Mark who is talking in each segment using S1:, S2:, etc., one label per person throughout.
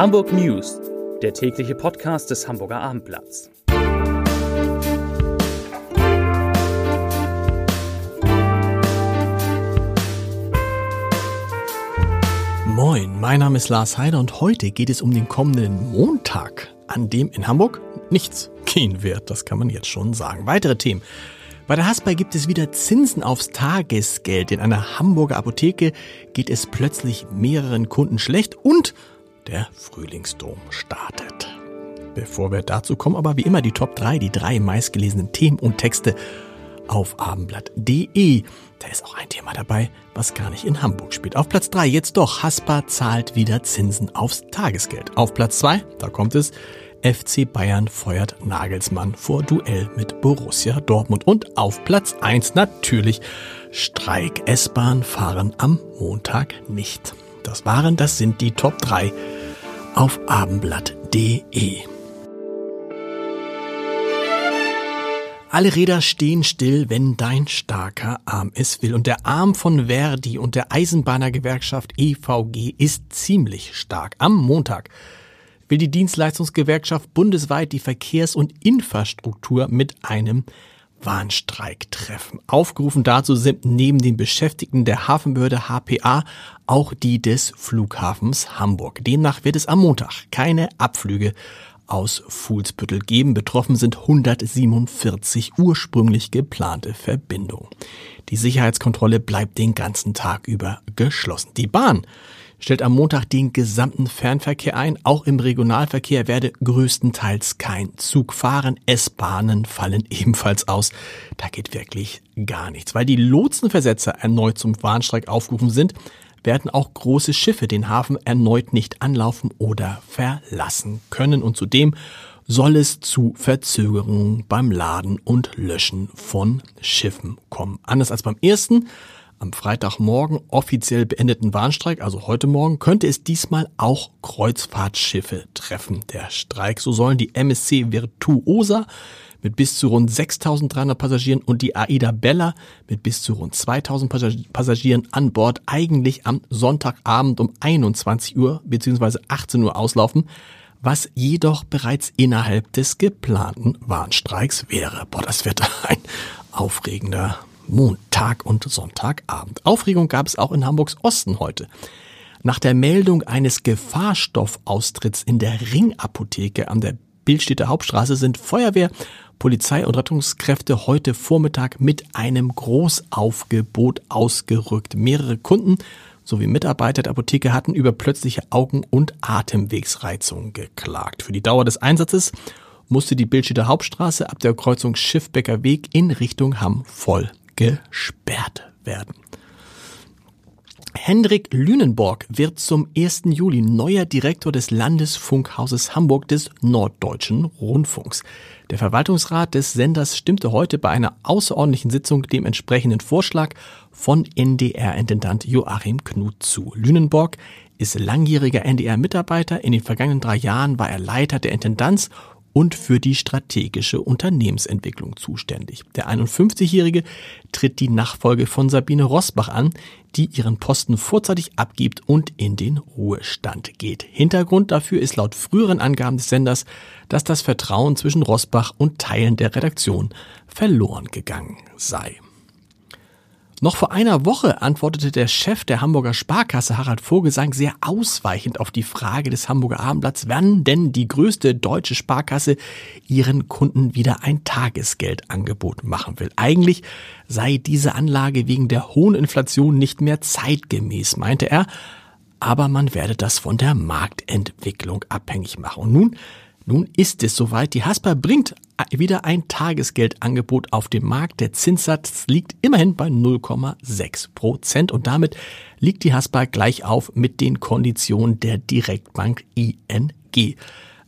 S1: Hamburg News, der tägliche Podcast des Hamburger Abendblatts.
S2: Moin, mein Name ist Lars Heider und heute geht es um den kommenden Montag, an dem in Hamburg nichts gehen wird. Das kann man jetzt schon sagen. Weitere Themen. Bei der Hasper gibt es wieder Zinsen aufs Tagesgeld. In einer Hamburger Apotheke geht es plötzlich mehreren Kunden schlecht und der Frühlingsdom startet. Bevor wir dazu kommen, aber wie immer die Top 3, die drei meistgelesenen Themen und Texte auf abendblatt.de. Da ist auch ein Thema dabei, was gar nicht in Hamburg spielt. Auf Platz 3 jetzt doch, Haspa zahlt wieder Zinsen aufs Tagesgeld. Auf Platz 2, da kommt es, FC Bayern feuert Nagelsmann vor Duell mit Borussia Dortmund. Und auf Platz 1 natürlich Streik. S-Bahn fahren am Montag nicht. Das waren, das sind die Top 3 auf abendblatt.de. Alle Räder stehen still, wenn dein starker Arm es will. Und der Arm von Verdi und der Eisenbahnergewerkschaft EVG ist ziemlich stark. Am Montag will die Dienstleistungsgewerkschaft bundesweit die Verkehrs- und Infrastruktur mit einem Warnstreik treffen. Aufgerufen dazu sind neben den Beschäftigten der Hafenbehörde HPA auch die des Flughafens Hamburg. Demnach wird es am Montag keine Abflüge aus Fuhlsbüttel geben. Betroffen sind 147 ursprünglich geplante Verbindungen. Die Sicherheitskontrolle bleibt den ganzen Tag über geschlossen. Die Bahn stellt am Montag den gesamten Fernverkehr ein. Auch im Regionalverkehr werde größtenteils kein Zug fahren. S-Bahnen fallen ebenfalls aus. Da geht wirklich gar nichts. Weil die Lotsenversetzer erneut zum Warnstreik aufgerufen sind, werden auch große Schiffe den Hafen erneut nicht anlaufen oder verlassen können. Und zudem soll es zu Verzögerungen beim Laden und Löschen von Schiffen kommen. Anders als beim ersten am Freitagmorgen offiziell beendeten Warnstreik, also heute Morgen, könnte es diesmal auch Kreuzfahrtschiffe treffen. Der Streik, so sollen die MSC Virtuosa mit bis zu rund 6.300 Passagieren und die Aida Bella mit bis zu rund 2.000 Passagieren an Bord eigentlich am Sonntagabend um 21 Uhr bzw. 18 Uhr auslaufen, was jedoch bereits innerhalb des geplanten Warnstreiks wäre. Boah, das wird ein aufregender Montag und Sonntagabend. Aufregung gab es auch in Hamburgs Osten heute. Nach der Meldung eines Gefahrstoffaustritts in der Ringapotheke an der Bildstädter Hauptstraße sind Feuerwehr, Polizei und Rettungskräfte heute Vormittag mit einem Großaufgebot ausgerückt. Mehrere Kunden sowie Mitarbeiter der Apotheke hatten über plötzliche Augen- und Atemwegsreizungen geklagt. Für die Dauer des Einsatzes musste die Bildstädter Hauptstraße ab der Kreuzung Schiffbecker Weg in Richtung Hamm voll gesperrt werden. Hendrik Lünenborg wird zum 1. Juli neuer Direktor des Landesfunkhauses Hamburg des Norddeutschen Rundfunks. Der Verwaltungsrat des Senders stimmte heute bei einer außerordentlichen Sitzung dem entsprechenden Vorschlag von NDR-Intendant Joachim Knut zu. Lünenborg ist langjähriger NDR-Mitarbeiter. In den vergangenen drei Jahren war er Leiter der Intendanz und für die strategische Unternehmensentwicklung zuständig. Der 51-Jährige tritt die Nachfolge von Sabine Rosbach an, die ihren Posten vorzeitig abgibt und in den Ruhestand geht. Hintergrund dafür ist laut früheren Angaben des Senders, dass das Vertrauen zwischen Rosbach und Teilen der Redaktion verloren gegangen sei. Noch vor einer Woche antwortete der Chef der Hamburger Sparkasse Harald Vogelsang sehr ausweichend auf die Frage des Hamburger Abendblatts, wann denn die größte deutsche Sparkasse ihren Kunden wieder ein Tagesgeldangebot machen will. Eigentlich sei diese Anlage wegen der hohen Inflation nicht mehr zeitgemäß, meinte er, aber man werde das von der Marktentwicklung abhängig machen. Und nun nun ist es soweit. Die Haspa bringt wieder ein Tagesgeldangebot auf den Markt. Der Zinssatz liegt immerhin bei 0,6 Prozent und damit liegt die Haspa gleich auf mit den Konditionen der Direktbank ING.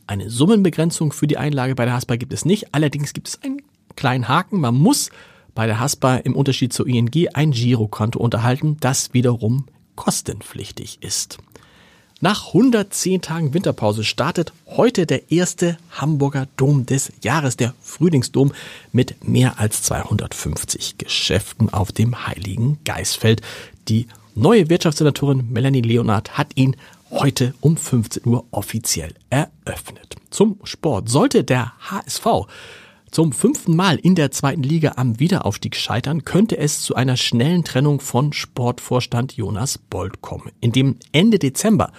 S2: Eine Summenbegrenzung für die Einlage bei der Haspa gibt es nicht. Allerdings gibt es einen kleinen Haken. Man muss bei der Haspa im Unterschied zur ING ein Girokonto unterhalten, das wiederum kostenpflichtig ist. Nach 110 Tagen Winterpause startet heute der erste Hamburger Dom des Jahres, der Frühlingsdom mit mehr als 250 Geschäften auf dem Heiligen Geistfeld. Die neue Wirtschaftssenatorin Melanie Leonard hat ihn heute um 15 Uhr offiziell eröffnet. Zum Sport. Sollte der HSV zum fünften Mal in der zweiten Liga am Wiederaufstieg scheitern, könnte es zu einer schnellen Trennung von Sportvorstand Jonas Bold kommen. In dem Ende Dezember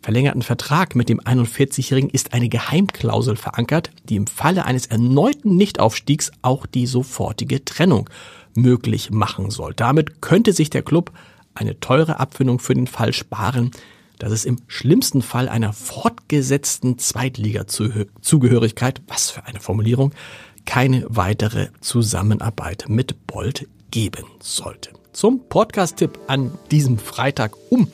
S2: verlängerten Vertrag mit dem 41-Jährigen ist eine Geheimklausel verankert, die im Falle eines erneuten Nichtaufstiegs auch die sofortige Trennung möglich machen soll. Damit könnte sich der Club eine teure Abfindung für den Fall sparen, dass es im schlimmsten Fall einer fortgesetzten Zweitliga-Zugehörigkeit, was für eine Formulierung, keine weitere Zusammenarbeit mit Bolt geben sollte. Zum Podcast-Tipp an diesem Freitag um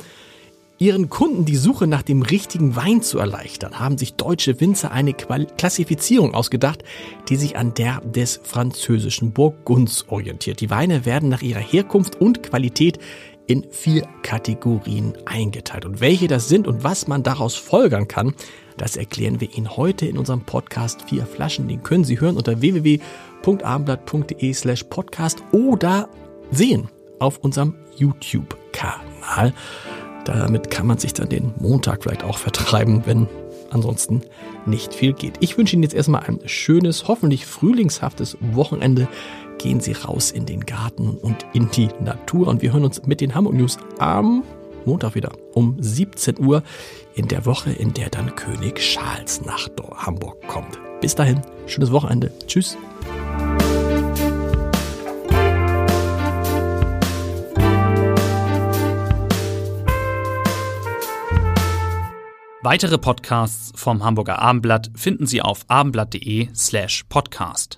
S2: Ihren Kunden die Suche nach dem richtigen Wein zu erleichtern, haben sich deutsche Winzer eine Klassifizierung ausgedacht, die sich an der des französischen Burgunds orientiert. Die Weine werden nach ihrer Herkunft und Qualität in vier Kategorien eingeteilt. Und welche das sind und was man daraus folgern kann, das erklären wir Ihnen heute in unserem Podcast Vier Flaschen. Den können Sie hören unter www.abendblatt.de slash podcast oder sehen auf unserem YouTube-Kanal. Damit kann man sich dann den Montag vielleicht auch vertreiben, wenn ansonsten nicht viel geht. Ich wünsche Ihnen jetzt erstmal ein schönes, hoffentlich frühlingshaftes Wochenende. Gehen Sie raus in den Garten und in die Natur und wir hören uns mit den Hamburg News am Montag wieder um 17 Uhr in der Woche, in der dann König Charles nach Hamburg kommt. Bis dahin, schönes Wochenende. Tschüss.
S1: Weitere Podcasts vom Hamburger Abendblatt finden Sie auf abendblatt.de slash podcast.